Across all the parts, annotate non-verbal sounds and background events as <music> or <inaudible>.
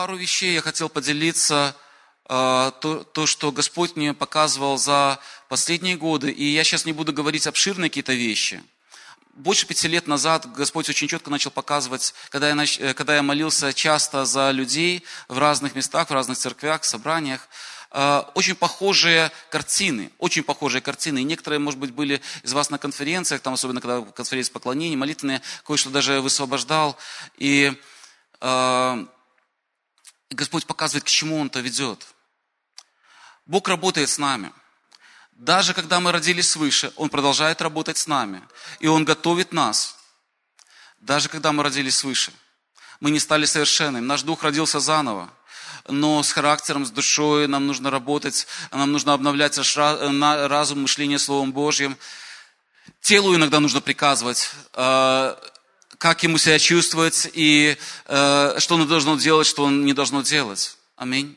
пару вещей я хотел поделиться, а, то, то, что Господь мне показывал за последние годы. И я сейчас не буду говорить обширные какие-то вещи. Больше пяти лет назад Господь очень четко начал показывать, когда я, нач... Э, когда я молился часто за людей в разных местах, в разных церквях, собраниях, а, очень похожие картины, очень похожие картины. И некоторые, может быть, были из вас на конференциях, там особенно когда конференция поклонений, молитвенные, кое-что даже высвобождал. И э, Господь показывает, к чему Он это ведет. Бог работает с нами. Даже когда мы родились свыше, Он продолжает работать с нами. И Он готовит нас. Даже когда мы родились свыше. Мы не стали совершенными. Наш дух родился заново но с характером, с душой нам нужно работать, нам нужно обновлять разум, мышление Словом Божьим. Телу иногда нужно приказывать, э, как ему себя чувствовать и э, что он должно делать, что он не должно делать. Аминь.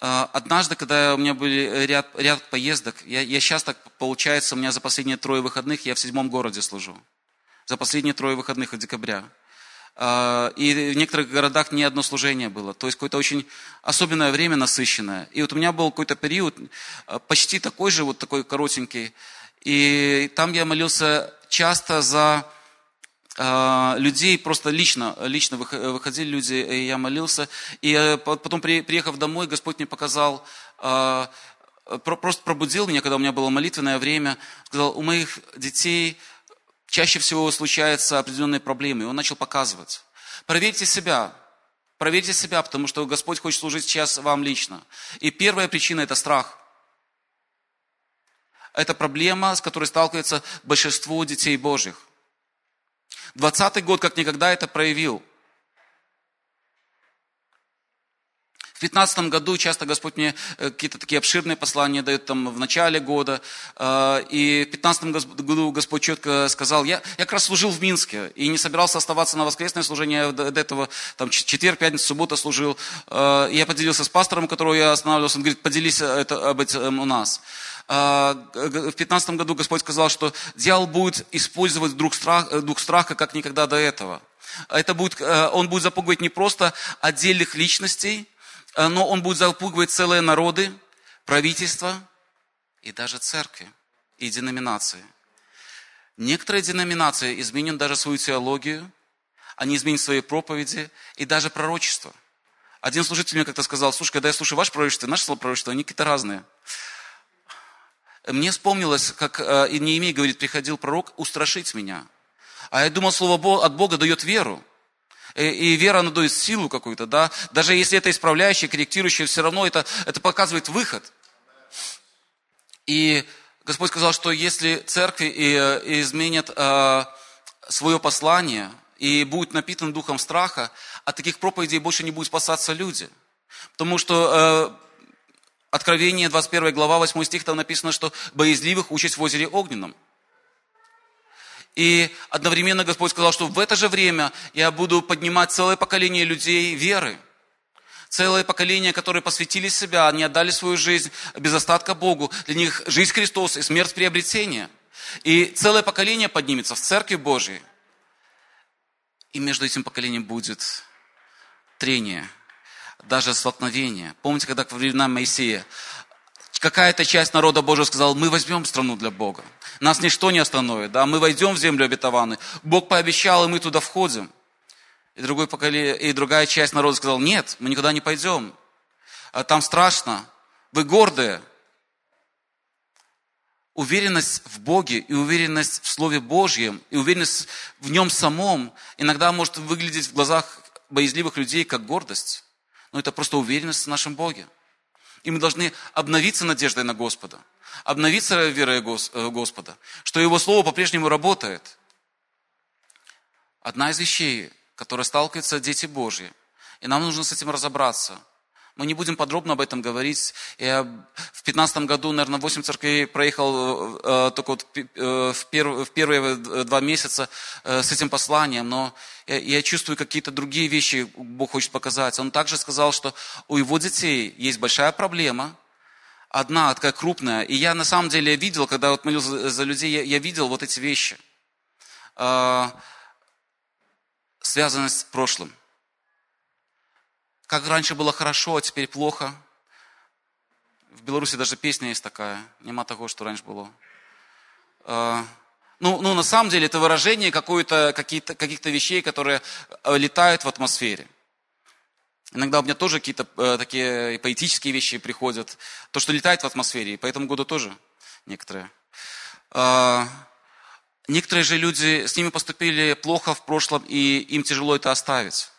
Э, однажды, когда у меня были ряд, ряд поездок, я, я сейчас так получается, у меня за последние трое выходных я в седьмом городе служу. За последние трое выходных от декабря. А, и в некоторых городах не одно служение было. То есть какое-то очень особенное время насыщенное. И вот у меня был какой-то период, а, почти такой же, вот такой коротенький. И там я молился часто за людей, просто лично, лично выходили люди, и я молился. И э, потом, приехав домой, Господь мне показал, просто пробудил меня, когда у меня было молитвенное время, сказал, у моих детей чаще всего случаются определенные проблемы. И он начал показывать. Проверьте себя. Проверьте себя, потому что Господь хочет служить сейчас вам лично. И первая причина – это страх. Это проблема, с которой сталкивается большинство детей Божьих. Двадцатый год как никогда это проявил. В 2015 году часто Господь мне э, какие-то такие обширные послания дает там в начале года. Э, и в 2015 году Господь четко сказал, я, я как раз служил в Минске и не собирался оставаться на воскресное служение, я до этого там четверг, пятница, суббота служил. Э, я поделился с пастором, которого я останавливался, он говорит, поделись это, об этом у нас. В 15 году Господь сказал, что дьявол будет использовать дух страха, дух страха как никогда до этого. Это будет, он будет запугивать не просто отдельных личностей, Э, но он будет запугивать целые народы, правительства и даже церкви и деноминации. Некоторые деноминации изменят даже свою теологию, они изменят свои проповеди и даже пророчество. Один служитель мне как-то сказал, слушай, когда я слушаю ваше пророчество наше слово пророчество, они какие-то разные. Мне вспомнилось, как э, Неемей говорит, приходил пророк устрашить меня. А я думал, слово от Бога дает веру. И вера, она дает силу какую-то, да. Даже если это исправляющее, корректирующее, все равно это, это показывает выход. И Господь сказал, что если церкви э, изменят э, свое послание и будут напитаны духом страха, от таких проповедей больше не будут спасаться люди. Потому что Откровение, 21 глава, 8 стих, там написано, что боязливых участь в озере огненном. И одновременно Господь сказал, что в это же время я буду поднимать целое поколение людей веры. Целое поколение, которые посвятили себя, они отдали свою жизнь без остатка Богу. Для них жизнь Христос и смерть приобретения. И целое поколение поднимется в Церкви Божьей. И между этим поколением будет трение, даже столкновение. Помните, когда во времена Моисея какая-то часть народа Божьего сказала, мы возьмем страну для Бога. Нас ничто не остановит, да, мы войдем в землю обетованную. Бог пообещал, и мы туда входим. И, другой поколе... и другая часть народа сказала, нет, мы никуда не пойдем. А там страшно, вы гордые. Уверенность в Боге и уверенность в Слове Божьем, и уверенность в Нем самом иногда может выглядеть в глазах боязливых людей как гордость. Но это просто уверенность в нашем Боге. И мы должны обновиться надеждой на Господа, обновиться верой э, Господа, что Его Слово по-прежнему работает. Одна из вещей, которая сталкиваются дети Божьи, и нам нужно с этим разобраться – мы не будем подробно об этом говорить. Я в 15 году, наверное, 8 церквей проехал э, только вот, э, в, перв, в первые два месяца э, с этим посланием, но я, я чувствую какие-то другие вещи Бог хочет показать. Он также сказал, что у его детей есть большая проблема, одна такая крупная. И я на самом деле видел, когда вот молился за людей, я, я видел вот эти вещи. Э, связанность с прошлым. Как раньше было хорошо, а теперь плохо. В Беларуси даже песня есть такая. Нема того, что раньше было. А, ну, ну, на самом деле это выражение каких-то каких-то вещей, которые э, летают в атмосфере. Иногда у меня тоже какие-то э, такие поэтические вещи приходят. То, что летает в атмосфере, и по этому году тоже некоторые. Э, некоторые же люди, с ними поступили плохо в прошлом, и им тяжело это оставить.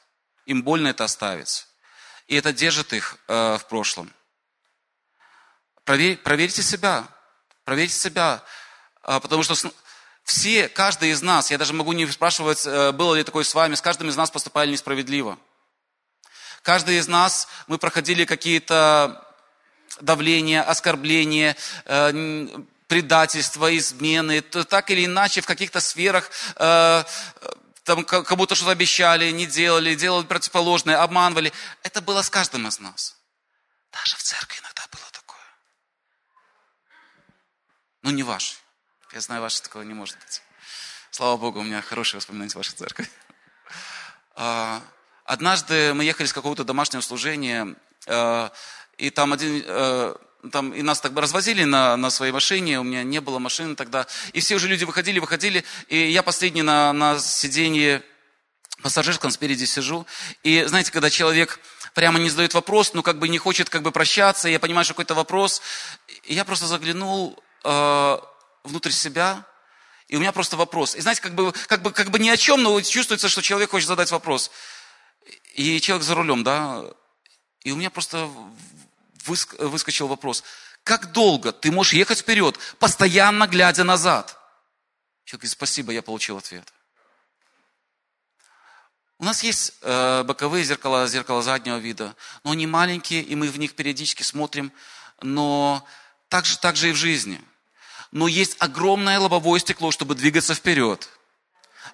Им больно это оставить. И это держит их э, в прошлом. Проверь, проверьте себя. Проверьте себя. Э, потому что все, каждый из нас, я даже могу не спрашивать, э, было ли такое с вами, с каждым из нас поступали несправедливо. Каждый из нас, мы проходили какие-то давления, оскорбления, э, предательства, измены, так или иначе в каких-то сферах там кому-то что-то обещали, не делали, делали противоположное, обманывали. Это было с каждым из нас. Даже в церкви иногда было такое. Ну, не ваш. Я знаю, ваше такого не может быть. Слава Богу, у меня хорошие воспоминания с вашей церкви. А, Однажды мы ехали с какого-то домашнего служения, э, и там один, э, там, и нас так бы развозили на, на своей машине, у меня не было машины тогда, и все уже люди выходили, выходили, и я последний на, на сиденье пассажирском спереди сижу, и знаете, когда человек прямо не задает вопрос, ну как бы не хочет как бы прощаться, я понимаю, что какой-то вопрос, я просто заглянул э, внутрь себя, и у меня просто вопрос. И знаете, как бы, как бы, как бы ни о чем, но чувствуется, что человек хочет задать вопрос. И человек за рулем, да, и у меня просто выскочил вопрос, как долго ты можешь ехать вперед, постоянно глядя назад? Человек говорит, спасибо, я получил ответ. У нас есть э, боковые зеркала, зеркала заднего вида, но они маленькие, и мы в них периодически смотрим, но так же, так же и в жизни. Но есть огромное лобовое стекло, чтобы двигаться вперед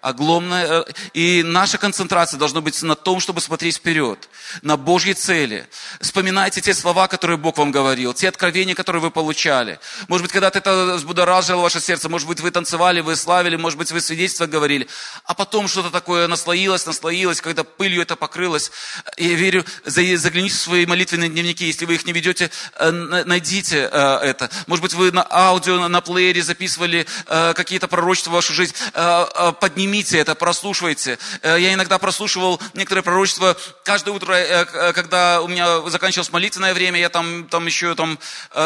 огромная, э, и наша концентрация должна быть на том, чтобы смотреть вперед, на Божьи цели. Вспоминайте те слова, которые Бог вам говорил, те откровения, которые вы получали. Может быть, когда-то это взбудоражило ваше сердце, может быть, вы танцевали, вы славили, может быть, вы свидетельство говорили, а потом что-то такое наслоилось, наслоилось, когда пылью это покрылось. Я верю, загляните в свои молитвенные дневники, если вы их не ведете, э, найдите э, это. Может быть, вы на аудио, на плеере записывали какие-то пророчества в вашу жизнь, поднимите Поднимите это, прослушивайте. Э, я иногда прослушивал некоторые пророчества каждое утро, э, э, когда у меня заканчивалось молитвенное время, я там, там еще там,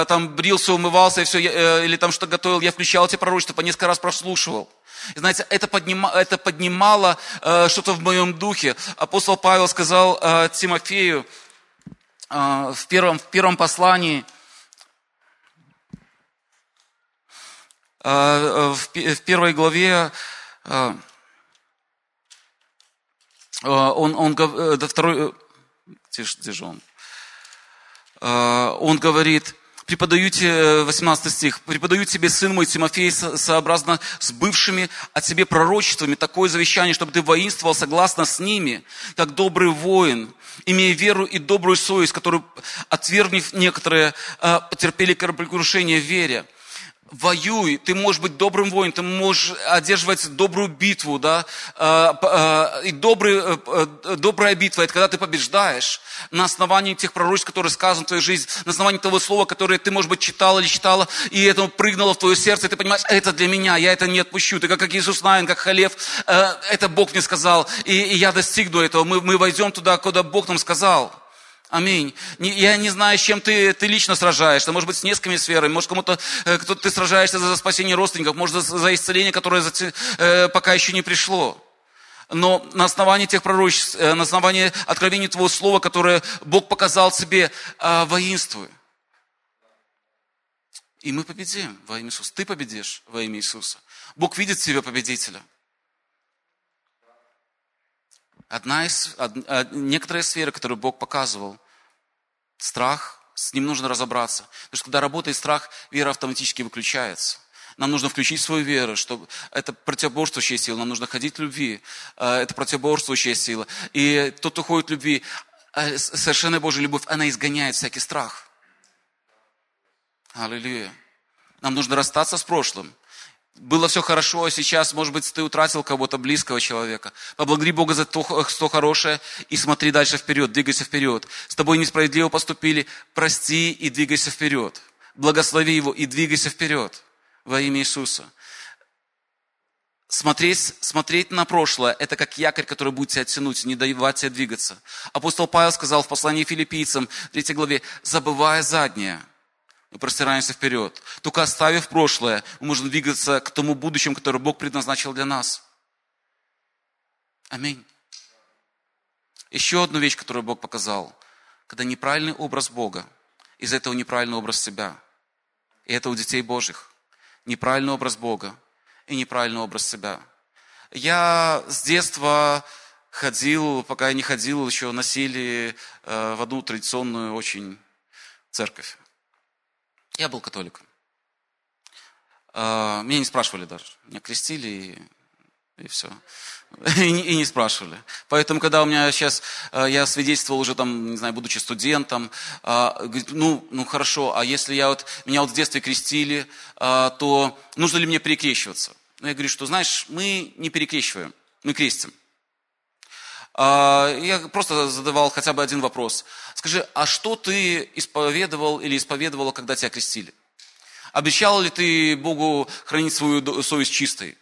там брился, умывался и все, или там что-то готовил, я включал эти пророчества, по несколько раз прослушивал. Знаете, это, поднима, это поднимало что-то в моем духе. Апостол Павел сказал Тимофею в, первом, в первом послании, в, первой главе, он, он, э, до второй, где, где же он? Э, он говорит, преподаю тебе, 18 стих, преподаю тебе, сын мой Тимофей, сообразно с бывшими от тебе пророчествами, такое завещание, чтобы ты воинствовал согласно с ними, как добрый воин, имея веру и добрую совесть, которую, отвергнув некоторые, потерпели кораблекрушение в вере воюй, ты можешь быть добрым воином, ты можешь одерживать добрую битву, да, а, а, и добрый, э, э, добрая битва, это когда ты побеждаешь на основании тех пророчеств, которые сказаны в твоей жизни, на основании того слова, которое ты, может быть, читал или читала, и это прыгнуло в твое сердце, и ты понимаешь, это для меня, я это не отпущу, ты как, как Иисус Навин, как Халев, э, это Бог мне сказал, и, и я достигну этого, мы, мы войдем туда, куда Бог нам сказал. Аминь. Я не знаю, с чем ты, ты лично сражаешься. Может быть, с несколькими сферами. Может, кому-то э, кто ты сражаешься за спасение родственников. Может, за, исцеление, которое за, э, пока еще не пришло. Но на основании тех пророчеств, э, на основании откровений Твоего Слова, которое Бог показал себе, э, воинствуй. И мы победим во имя Иисуса. Ты победишь во имя Иисуса. Бог видит в тебе победителя. Одна из, од, од, некоторые сферы, которые Бог показывал, страх, с ним нужно разобраться. Потому что когда работает страх, вера автоматически выключается. Нам нужно включить свою веру, чтобы это противоборствующая сила, нам нужно ходить в любви, э, это противоборствующая сила. И тот, кто ходит в любви, э, совершенная Божья любовь, она изгоняет всякий страх. Аллилуйя. Нам нужно расстаться с прошлым. Было все хорошо, а сейчас, может быть, ты утратил кого-то близкого человека. Поблагодари Бога за то, что хорошее, и смотри дальше вперед, двигайся вперед. С тобой несправедливо поступили, прости и двигайся вперед. Благослови его и двигайся вперед во имя Иисуса. Смотреть, смотреть на прошлое – это как якорь, который будет тебя тянуть, не давать тебе двигаться. Апостол Павел сказал в послании филиппийцам, 3 главе, забывая заднее, мы простираемся вперед. Только оставив прошлое, мы можем двигаться к тому будущему, которое Бог предназначил для нас. Аминь. Еще одну вещь, которую Бог показал. Когда неправильный образ Бога, из этого неправильный образ себя. И это у детей Божьих. Неправильный образ Бога и неправильный образ себя. Я с детства ходил, пока я не ходил, еще носили э, в одну традиционную очень церковь. Я был католиком. Э, меня не спрашивали даже. Меня крестили и и все. <laughs> И не, и не спрашивали. Поэтому, когда у меня сейчас, э, я свидетельствовал уже там, не знаю, будучи студентом, э, говорит, ну, ну хорошо, а если я вот, меня вот в детстве крестили, то нужно ли мне перекрещиваться? Ну, я говорю, что, знаешь, мы не перекрещиваем, мы крестим. Я просто задавал хотя бы один вопрос. Скажи, а что ты исповедовал или исповедовала, когда тебя крестили? Обещал ли ты Богу хранить свою совесть чистой?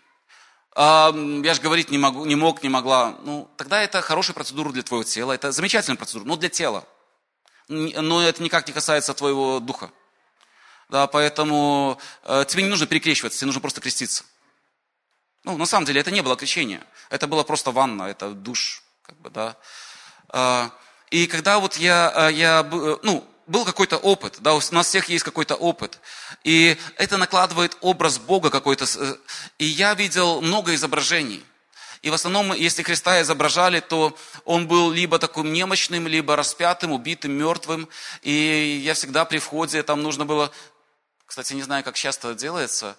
я же говорить не, могу, не мог, не могла. Ну, тогда это хорошая процедура для твоего тела, это замечательная процедура, но для тела. Но это никак не касается твоего духа. Да, поэтому э, тебе не нужно перекрещиваться, тебе нужно просто креститься. Ну, на самом деле, это не было крещение. Это было просто ванна, это душ, как бы, да. Э, и когда вот я, э, я э, ну, был какой-то опыт, да, у нас всех есть какой-то опыт. И это накладывает образ Бога какой-то. Э, и я видел много изображений. И в основном, если Христа изображали, то он был либо таким немощным, либо распятым, убитым, мертвым. И я всегда при входе, там нужно было, кстати, не знаю, как часто делается, а,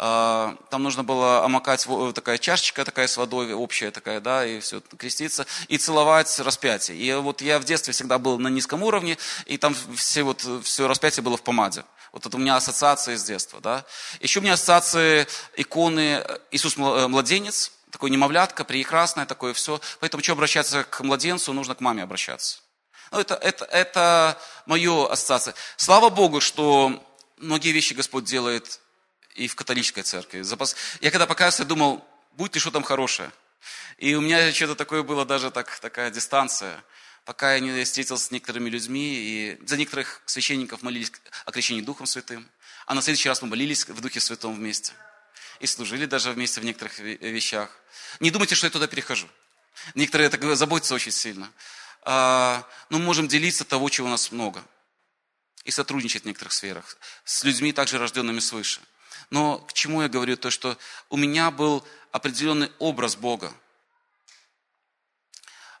там нужно было омакать такая чашечка такая с водой общая такая, да, и все, креститься, и целовать распятие. И вот я в детстве всегда был на низком уровне, и там все вот, все распятие было в помаде. Вот это у меня ассоциации с детства, да. Еще у меня ассоциации иконы Иисус э, младенец, такой немовлятка, прекрасное такое все. Поэтому, что обращаться к младенцу, нужно к маме обращаться. Ну, это, это, это мое ассоциация. Слава Богу, что многие вещи Господь делает и в католической церкви. Я когда покаялся, думал, будет ли что там хорошее. И у меня что-то такое было, даже так, такая дистанция. Пока я не встретился с некоторыми людьми, и за некоторых священников молились о крещении Духом Святым. А на следующий раз мы молились в Духе Святом вместе. И служили даже вместе в некоторых вещах. Не думайте, что я туда перехожу. Некоторые так заботятся очень сильно. А, но мы можем делиться того, чего у нас много. И сотрудничать в некоторых сферах. С людьми, также рожденными свыше. Но к чему я говорю? То, что у меня был определенный образ Бога.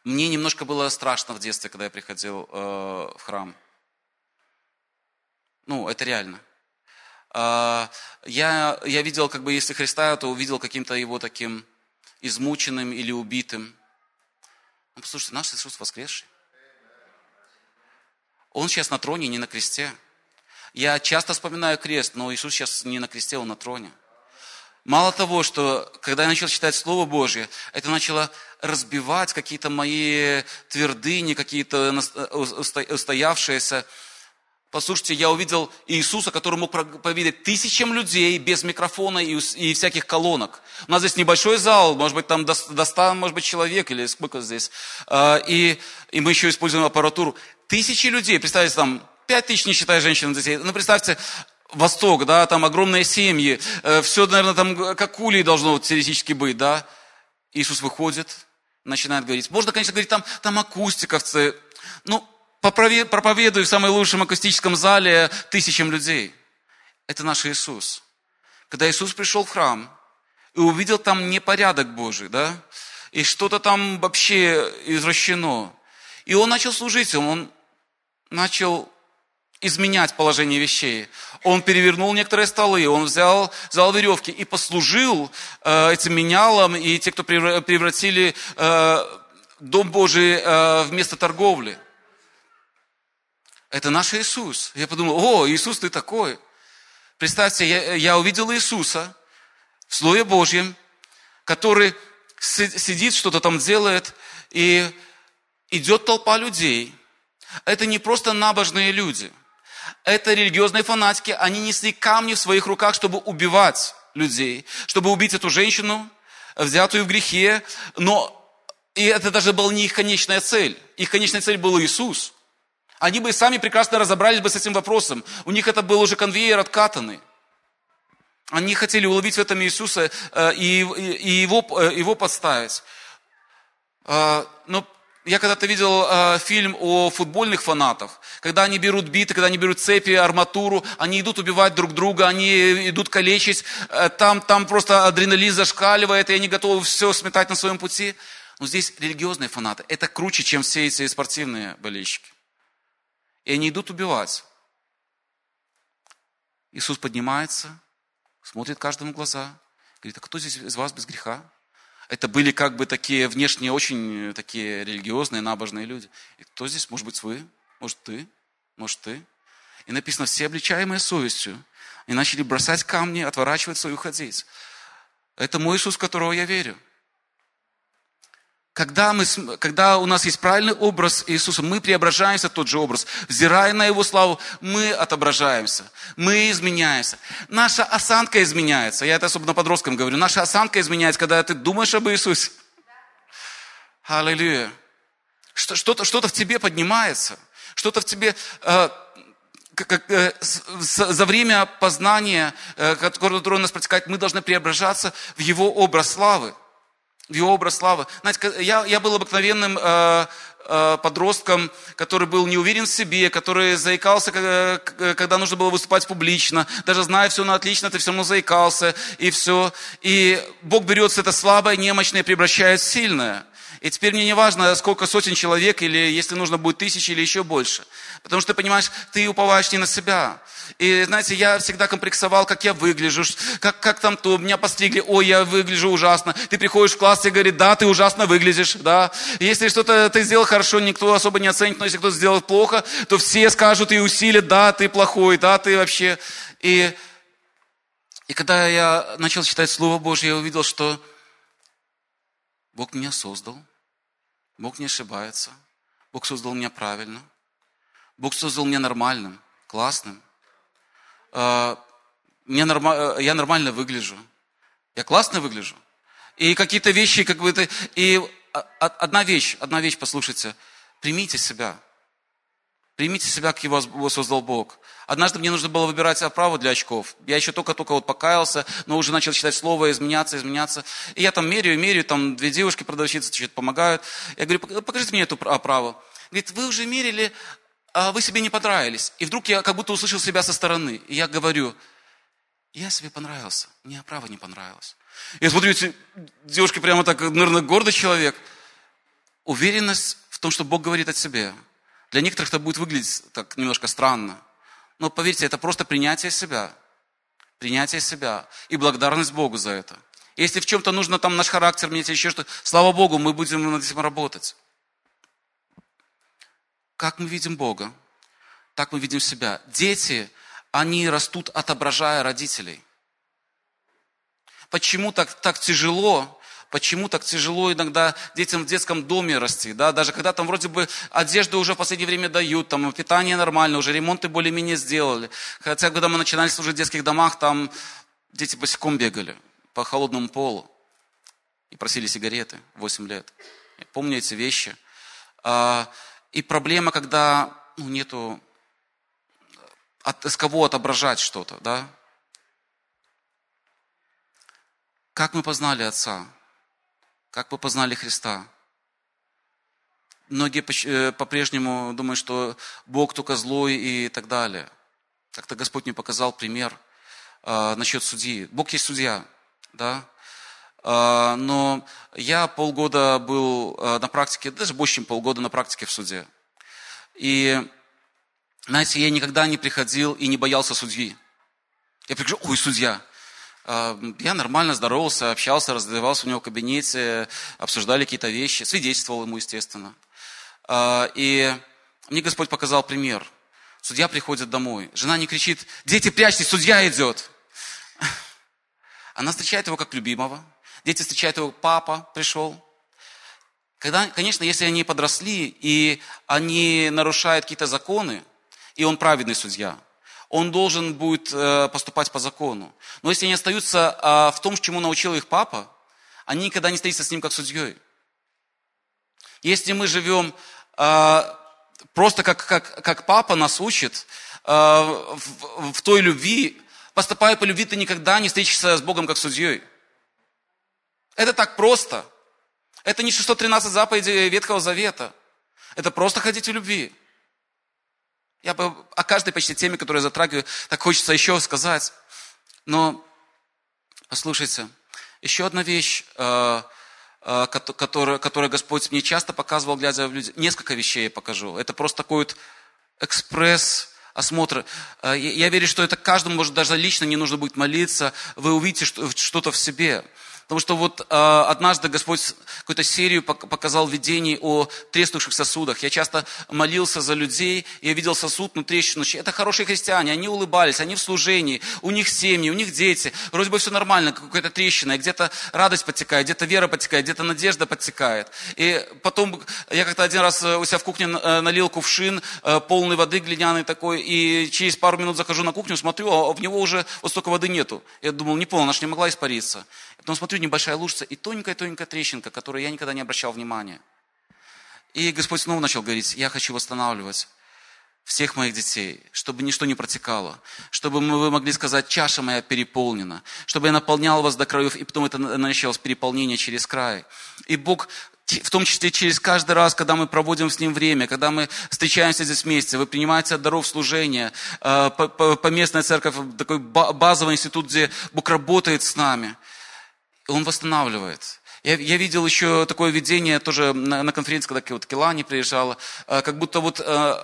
Мне немножко было страшно в детстве, когда я приходил э, в храм. Ну, это реально. Э, я, я видел, как бы, если Христа, то увидел каким-то его таким измученным или убитым. Ну, послушайте, наш Иисус воскресший. Он сейчас на троне, не на кресте. Я часто вспоминаю крест, но Иисус сейчас не на кресте, Он на троне. Мало того, что когда я начал читать Слово Божье, это начало разбивать какие-то мои твердыни, какие-то устоявшиеся. Послушайте, я увидел Иисуса, который мог повидать тысячам людей без микрофона и, и всяких колонок. У нас здесь небольшой зал, может быть, там до, до 100, может быть, человек или сколько здесь. А, и, и мы еще используем аппаратуру. Тысячи людей, представьте, там Пять тысяч, не считая женщин и детей. Ну, представьте, Восток, да, там огромные семьи, э, все, наверное, там как улей должно вот, теоретически быть, да. Иисус выходит, начинает говорить. Можно, конечно, говорить, там, там акустиковцы. Ну, проповедую в самом лучшем акустическом зале тысячам людей. Это наш Иисус. Когда Иисус пришел в храм и увидел там непорядок Божий, да, и что-то там вообще извращено, и он начал служить, он начал изменять положение вещей. Он перевернул некоторые столы, он взял, взял веревки и послужил э, этим менялам, и те, кто превратили э, Дом Божий э, в место торговли. Это наш Иисус. Я подумал, о, Иисус, ты такой. Представьте, я, я увидел Иисуса в Слове Божьем, который сидит, что-то там делает, и идет толпа людей. Это не просто набожные люди. Это религиозные фанатики. Они несли камни в своих руках, чтобы убивать людей, чтобы убить эту женщину, взятую в грехе. Но и это даже была не их конечная цель. Их конечная цель был Иисус. Они бы сами прекрасно разобрались бы с этим вопросом. У них это был уже конвейер откатанный. Они хотели уловить в этом Иисуса э, и, и его, э, подставить. Э, но я когда-то видел э, фильм о футбольных фанатах, когда они берут биты, когда они берут цепи, арматуру, они идут убивать друг друга, они идут калечить, э, там, там просто адреналин зашкаливает, и они готовы все сметать на своем пути. Но здесь религиозные фанаты, это круче, чем все эти спортивные болельщики. И они идут убивать. Иисус поднимается, смотрит каждому в глаза, говорит, а кто здесь из вас без греха? Это были как бы такие внешне очень такие религиозные, набожные люди. И кто здесь? Может быть, вы? Может, ты? Может, ты? И написано, все обличаемые совестью. И начали бросать камни, отворачиваться и уходить. Это мой Иисус, которого я верю. Когда, мы, когда у нас есть правильный образ Иисуса, мы преображаемся в тот же образ. Взирая на Его славу, мы отображаемся, мы изменяемся. Наша осанка изменяется. Я это особенно подросткам говорю. Наша осанка изменяется, когда ты думаешь об Иисусе. Аллилуйя. Что-то, что-то в тебе поднимается. Что-то в тебе... Э, э, за время познания, э, которое у нас протекает, мы должны преображаться в Его образ славы в его образ славы. Знаете, я, я был обыкновенным э, э, подростком, который был не уверен в себе, который заикался, когда нужно было выступать публично. Даже зная все на отлично, ты все равно заикался, и все. И Бог берет это слабое, немощное и превращает в сильное. И теперь мне не важно, сколько сотен человек, или если нужно будет тысячи, или еще больше. Потому что понимаешь, ты уповаешь не на себя. И знаете, я всегда комплексовал, как я выгляжу, как, как там то, меня постригли, ой, я выгляжу ужасно. Ты приходишь в класс и говорит, да, ты ужасно выглядишь, да. Если что-то ты сделал хорошо, никто особо не оценит, но если кто-то сделал плохо, то все скажут и усилят, да, ты плохой, да, ты вообще. И, и когда я начал читать Слово Божье, я увидел, что Бог меня создал, Бог не ошибается. Бог создал меня правильно. Бог создал меня нормальным, классным. А, мне норма... Я нормально выгляжу. Я классно выгляжу. И какие-то вещи, как бы ты... И одна вещь, одна вещь, послушайте. Примите себя. Примите себя, как его создал Бог. Однажды мне нужно было выбирать оправу для очков. Я еще только-только вот покаялся, но уже начал читать слово, изменяться, изменяться. И я там меряю, меряю, там две девушки, продавщицы, что-то помогают. Я говорю, покажите мне эту оправу. Говорит, вы уже мерили, а вы себе не понравились. И вдруг я как будто услышал себя со стороны. И я говорю, я себе понравился, мне оправа не понравилась. Я смотрю, девушка прямо так, наверное, гордый человек. Уверенность в том, что Бог говорит о себе – для некоторых это будет выглядеть так немножко странно. Но поверьте, это просто принятие себя. Принятие себя. И благодарность Богу за это. Если в чем-то нужно там наш характер менять еще что слава Богу, мы будем над этим работать. Как мы видим Бога, так мы видим себя. Дети, они растут, отображая родителей. Почему так, так тяжело почему так тяжело иногда детям в детском доме расти, да, даже когда там вроде бы одежду уже в последнее время дают, там питание нормально, уже ремонты более-менее сделали. Хотя, когда мы начинали служить в детских домах, там дети босиком бегали по холодному полу и просили сигареты 8 лет. Я помню эти вещи. А, и проблема, когда ну, нету от, с кого отображать что-то, да? Как мы познали Отца? Как вы познали Христа? Многие э, по-прежнему думают, что Бог только злой и так далее. Как-то Господь мне показал пример э, насчет судьи. Бог есть судья, да? Э, но я полгода был на практике, даже больше, чем полгода на практике в суде. И, знаете, я никогда не приходил и не боялся судьи. Я прихожу, ой, судья. А, я нормально здоровался, общался, раздавался у него в кабинете, обсуждали какие-то вещи, свидетельствовал ему, естественно. А, и мне Господь показал пример. Судья приходит домой, жена не кричит, дети, прячьтесь, судья идет. Она встречает его как любимого. Дети встречают его, папа пришел. Когда, конечно, если они подросли, и они нарушают какие-то законы, и он праведный судья, он должен будет э, поступать по закону. Но если они остаются а, в том, чему научил их папа, они никогда не встретятся с ним как судьей. Если мы живем а, просто как, как, как папа нас учит, а, в, в той любви, поступая по любви, ты никогда не встретишься с Богом как судьей. Это так просто. Это не 613 заповедей Ветхого Завета. Это просто ходить в любви. Я бы о каждой почти теме, которую я затрагиваю, так хочется еще сказать. Но, послушайте, еще одна вещь, э, э, которую, которую Господь мне часто показывал, глядя в люди. Несколько вещей я покажу. Это просто такой вот экспресс осмотр. Э, я верю, что это каждому, может, даже лично не нужно будет молиться. Вы увидите что-то в себе. Потому что вот э, однажды Господь какую-то серию показал видений о треснувших сосудах. Я часто молился за людей, я видел сосуд, ну трещинущий. Это хорошие христиане, они улыбались, они в служении, у них семьи, у них дети. Вроде бы все нормально, какая-то трещина, и где-то радость подтекает, где-то вера подтекает, где-то надежда подтекает. И потом я как-то один раз у себя в кухне э, налил кувшин, э, полный воды глиняный такой, и через пару минут захожу на кухню, смотрю, а в него уже вот столько воды нету. Я думал, не понял, она же не могла испариться. Потом смотрю, небольшая лужица и тоненькая-тоненькая трещинка, которую я никогда не обращал внимания. И Господь снова начал говорить, я хочу восстанавливать всех моих детей, чтобы ничто не протекало, чтобы вы могли сказать, чаша моя переполнена, чтобы я наполнял вас до краев, и потом это началось переполнение через край. И Бог в том числе через каждый раз, когда мы проводим с Ним время, когда мы встречаемся здесь вместе, вы принимаете от даров служения, э, поместная церковь, такой базовый институт, где Бог работает с нами – он восстанавливает. Я, я видел еще такое видение тоже на, на конференции, когда вот Келани приезжала, э, как будто вот э,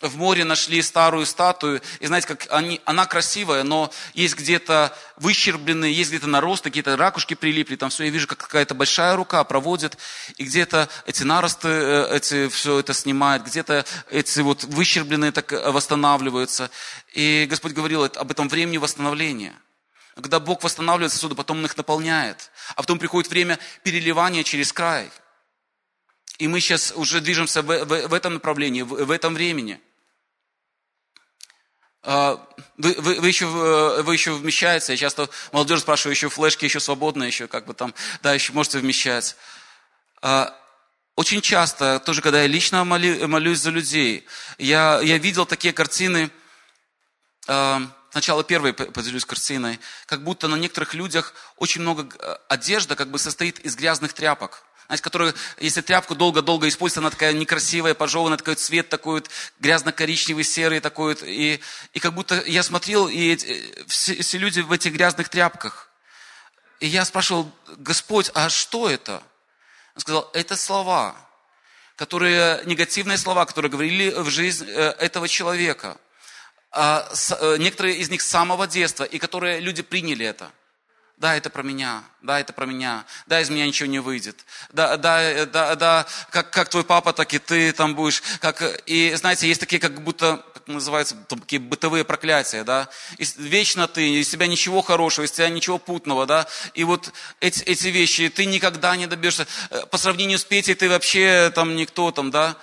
в море нашли старую статую, и знаете, как они, она красивая, но есть где-то выщербленные, есть где-то наросты, какие-то ракушки прилипли, там все, я вижу, как какая-то большая рука проводит, и где-то эти наросты, э, эти, все это снимает, где-то эти вот выщербленные так восстанавливаются. И Господь говорил об этом времени восстановления – когда Бог восстанавливает сосуды, потом Он их наполняет. А потом приходит время переливания через край. И мы сейчас уже движемся в, в, в этом направлении, в, в этом времени. А, вы, вы, вы, еще, вы еще вмещаете, я часто молодежь спрашиваю, еще флешки еще свободны, еще как бы там, да, еще можете вмещать. А, очень часто, тоже когда я лично моли, молюсь за людей, я, я видел такие картины, а, Сначала первой поделюсь картиной. Как будто на некоторых людях очень много э, одежда как бы состоит из грязных тряпок. Знаете, которые, если тряпку долго-долго использовать, она такая некрасивая, пожеванная, такой цвет такой грязно-коричневый, серый такой. И, и как будто я смотрел, и э, все, все люди в этих грязных тряпках. И я спрашивал, Господь, а что это? Он сказал, это слова, которые, негативные слова, которые говорили в жизнь э, этого человека – э, некоторые из них с самого детства, и которые люди приняли это. Да, это про меня, да, это про меня, да, из меня ничего не выйдет, да, да, э, да, да, как, как твой папа, так и ты там будешь, как, и знаете, есть такие как будто, как называются, такие бытовые проклятия, да, и вечно ты, из тебя ничего хорошего, из тебя ничего путного, да, и вот эти, эти вещи, ты никогда не добьешься, э, по сравнению с Петей ты вообще там никто там, да,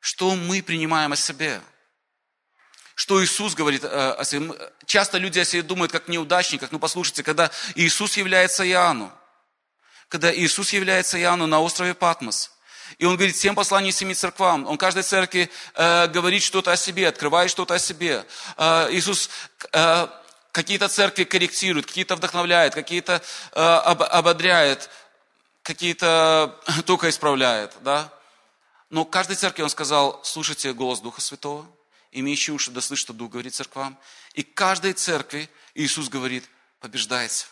что мы принимаем о себе – что Иисус говорит э, о себе. Часто люди о себе думают как неудачниках. Ну послушайте, когда Иисус является Иоанну, когда Иисус является Иоанну на острове Патмос, и он говорит всем посланиям семи церквам. Он каждой церкви э, говорит что-то о себе, открывает что-то о себе. Э, Иисус э, какие-то церкви корректирует, какие-то вдохновляет, какие-то э, об, ободряет, какие-то только исправляет. Да? Но каждой церкви он сказал, слушайте голос Духа Святого, имеющие уши да слышат, что Дух говорит церквам. И каждой церкви Иисус говорит, побеждайте.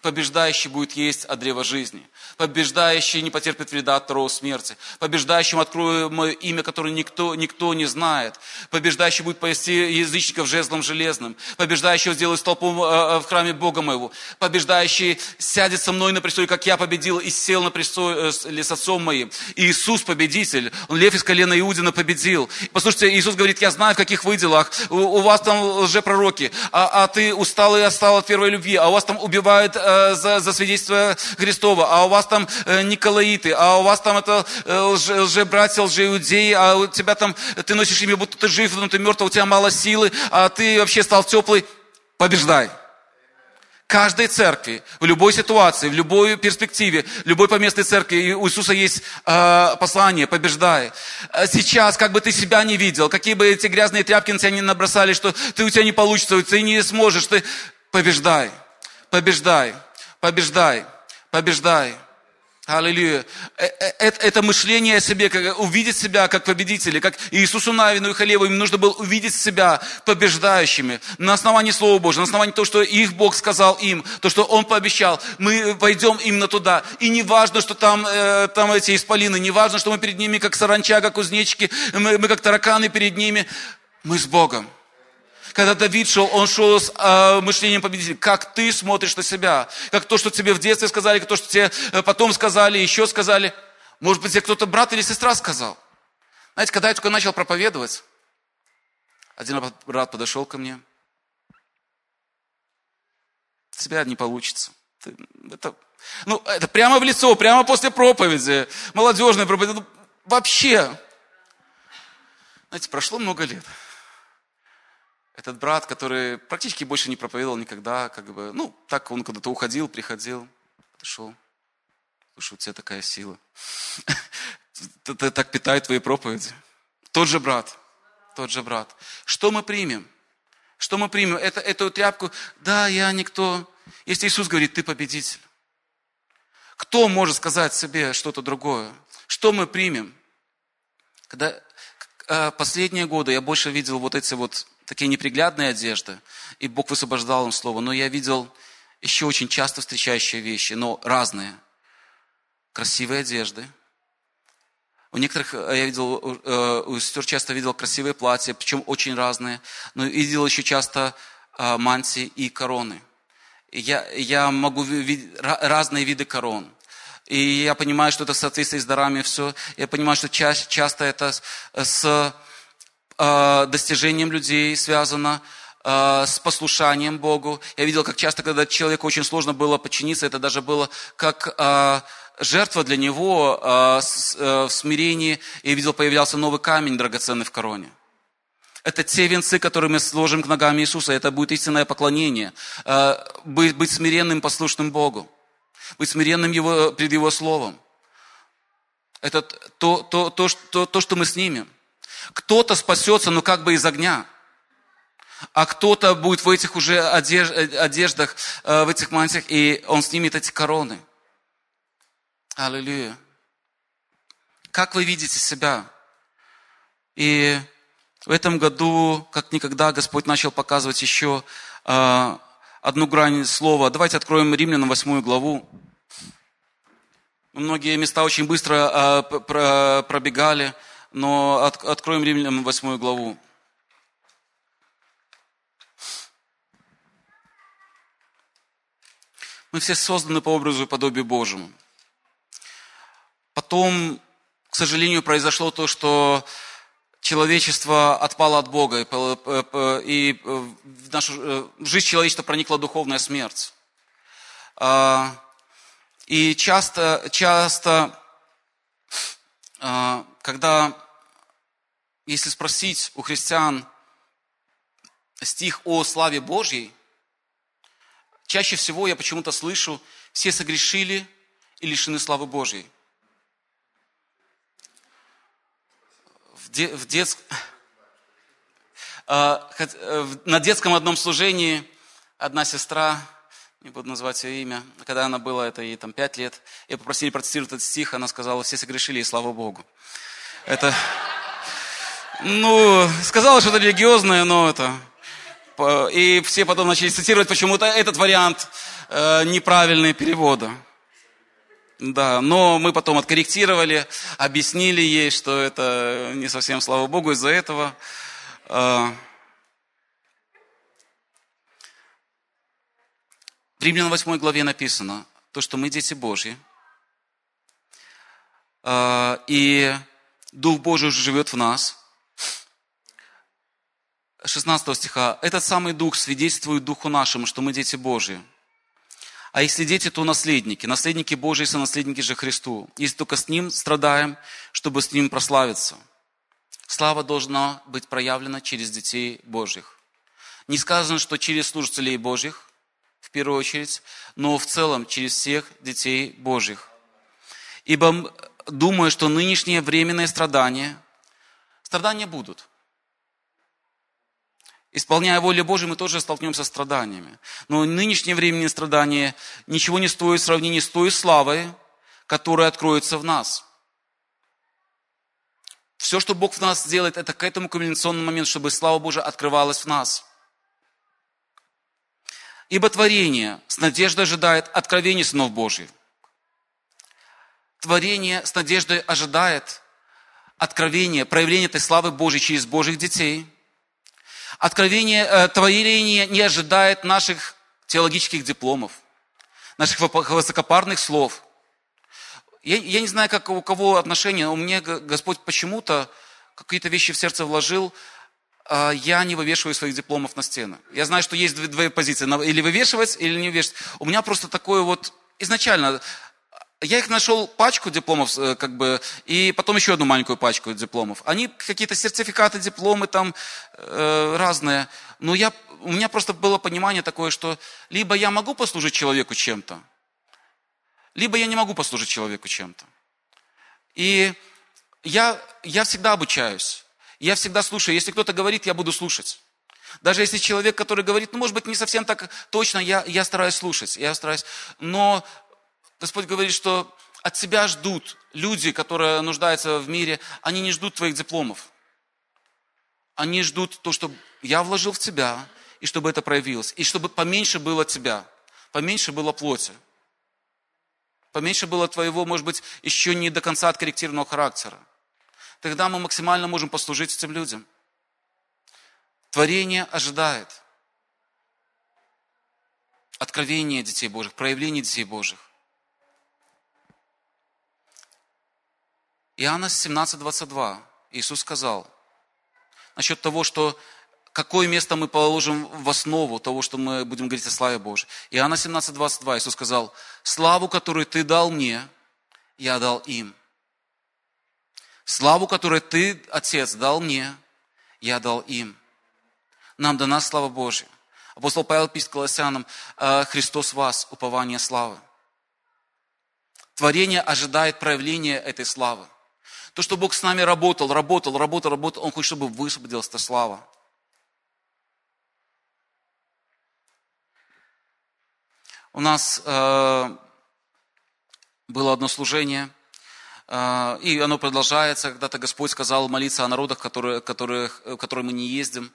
Побеждающий будет есть от древа жизни. Побеждающий не потерпит вреда от второго смерти. Побеждающим открою мое имя, которое никто, никто не знает. Побеждающий будет повести язычников жезлом железным. Побеждающий сделает столпом э, э, в храме Бога моего. Побеждающий сядет со мной на престоле, как я победил и сел на престоле э, с отцом моим. Иисус победитель. Он лев из колена Иудина победил. Послушайте, Иисус говорит, я знаю, в каких вы делах. У вас там лжепророки, а, а ты устал и остал от первой любви, а у вас там убивают э, за, за свидетельство Христова, а у вас там э, Николаиты, а у вас там это э, лже, лже-братья, лже-иудеи, а у тебя там, ты носишь имя, будто ты жив, но ты мертв, а у тебя мало силы, а ты вообще стал теплый. Побеждай каждой церкви, в любой ситуации, в любой перспективе, любой поместной церкви, у Иисуса есть э, послание, побеждай. Сейчас, как бы ты себя не видел, какие бы эти грязные тряпки на тебя не набросали, что ты у тебя не получится, ты не сможешь, ты побеждай, побеждай, побеждай, побеждай. Аллилуйя. Э, э, это, это мышление о себе, как, увидеть себя как победители, как Иисусу Навину и Халеву, им нужно было увидеть себя побеждающими на основании Слова Божьего, на основании того, что их Бог сказал им, то, что Он пообещал. Мы пойдем именно туда. И не важно, что там, э, там эти исполины, не важно, что мы перед ними как саранча, как кузнечики, мы, мы как тараканы перед ними. Мы с Богом. Когда Давид шел, он шел с э, мышлением победителя. Как ты смотришь на себя? Как то, что тебе в детстве сказали, как то, что тебе э, потом сказали, еще сказали. Может быть, тебе кто-то брат или сестра сказал. Знаете, когда я только начал проповедовать, один брат подошел ко мне. Тебя не получится. Ты, это, ну, это прямо в лицо, прямо после проповеди. Молодежная проповедь. Ну, вообще. Знаете, прошло много лет этот брат, который практически больше не проповедовал никогда, как бы, ну, так он куда-то уходил, приходил, подошел. Слушай, у тебя такая сила. <laughs> Это так питает твои проповеди. Тот же брат, тот же брат. Что мы примем? Что мы примем? Это, эту тряпку, да, я никто. Если Иисус говорит, ты победитель. Кто может сказать себе что-то другое? Что мы примем? Когда э, последние годы я больше видел вот эти вот такие неприглядные одежды, и Бог высвобождал им слово. Но я видел еще очень часто встречающие вещи, но разные. Красивые одежды. У некоторых, э, я видел, э, у сестер часто видел красивые платья, причем очень разные. Но видел еще часто э, мантии и короны. Я, я могу видеть разные виды корон. И я понимаю, что это в соответствии с дарами все. Я понимаю, что часто это с Э, достижением людей связано, э, с послушанием Богу. Я видел, как часто, когда человеку очень сложно было подчиниться, это даже было как э, жертва для него в смирении. Я видел, появлялся новый камень драгоценный в короне. Это те венцы, которые мы сложим к ногам Иисуса. Это будет истинное поклонение. Быть, быть смиренным, послушным Богу. Быть смиренным его, пред Его Словом. Это то, то, то, то, то, что мы снимем. Кто-то спасется, но как бы из огня. А кто-то будет в этих уже одеждах, э, в этих мантиях, и он снимет эти короны. Аллилуйя. Как вы видите себя? И в этом году, как никогда, Господь начал показывать еще э, одну грань слова. Давайте откроем Римлянам 8 главу. Многие места очень быстро э, пробегали но от, откроем Римлянам 8 главу. Мы все созданы по образу и подобию Божьему. Потом, к сожалению, произошло то, что человечество отпало от Бога, и в, нашу, э, в жизнь человечества проникла духовная смерть. А, и часто, часто а, когда, если спросить у христиан стих о славе Божьей, чаще всего я почему-то слышу, все согрешили и лишены славы Божьей. В, де, в детск... А, на детском одном служении одна сестра не буду называть ее имя, когда она была, это ей там пять лет, ее попросили процитировать этот стих, она сказала, все согрешили, и слава Богу. Это, ну, сказала что-то религиозное, но это, и все потом начали цитировать почему-то этот вариант э, неправильный перевода. Да, но мы потом откорректировали, объяснили ей, что это не совсем, слава Богу, из-за этого. Э, в Римлянам 8 главе написано, то, что мы дети Божьи, э, и Дух Божий уже живет в нас. 16 стиха. Этот самый Дух свидетельствует Духу нашему, что мы дети Божьи. А если дети, то наследники. Наследники Божьи, сонаследники же Христу. Если только с Ним страдаем, чтобы с Ним прославиться. Слава должна быть проявлена через детей Божьих. Не сказано, что через служителей Божьих, в первую очередь, но в целом через всех детей Божьих. Ибо думаю, что нынешние временные страдания, страдания будут. Исполняя волю Божию, мы тоже столкнемся с страданиями. Но нынешние временные страдания ничего не стоят в сравнении с той славой, которая откроется в нас. Все, что Бог в нас сделает, это к этому кульминационному моменту, чтобы слава Божия открывалась в нас. Ибо творение с надеждой ожидает откровения сынов Божьих. Творение с надеждой ожидает откровения, проявления этой славы Божьей через Божьих детей – Откровение, э, творение не ожидает наших теологических дипломов, наших высокопарных слов. Я, я не знаю, как у кого отношения, у меня Господь почему-то какие-то вещи в сердце вложил, а я не вывешиваю своих дипломов на стены. Я знаю, что есть две, две позиции, или вывешивать, или не вывешивать. У меня просто такое вот изначально я их нашел пачку дипломов, э, как бы, и потом еще одну маленькую пачку дипломов. Они какие-то сертификаты, дипломы там э, разные. Но я, у меня просто было понимание такое, что либо я могу послужить человеку чем-то, либо я не могу послужить человеку чем-то. И я, я всегда обучаюсь. Я всегда слушаю. Если кто-то говорит, я буду слушать. Даже если человек, который говорит, ну, может быть, не совсем так точно, я, я стараюсь слушать, я стараюсь. Но Господь говорит, что от тебя ждут люди, которые нуждаются в мире, они не ждут твоих дипломов. Они ждут то, что я вложил в тебя, и чтобы это проявилось. И чтобы поменьше было тебя, поменьше было плоти. Поменьше было твоего, может быть, еще не до конца откорректированного характера. Тогда мы максимально можем послужить этим людям. Творение ожидает откровения детей Божьих, проявления детей Божьих. Иоанна 17:22 Иисус сказал насчет того, что какое место мы положим в основу того, что мы будем говорить о славе Божьей. Иоанна 17:22 Иисус сказал, славу, которую ты дал мне, я дал им. Славу, которую ты, Отец, дал мне, я дал им. Нам дана слава Божья. Апостол Павел пишет Колоссянам, «Э, Христос вас, упование славы. Творение ожидает проявления этой славы. То, что Бог с нами работал, работал, работал, работал, Он хочет, чтобы высвободилась эта слава. У нас э, было одно служение, э, и оно продолжается. Когда-то Господь сказал молиться о народах, которые, которых, в которые мы не ездим.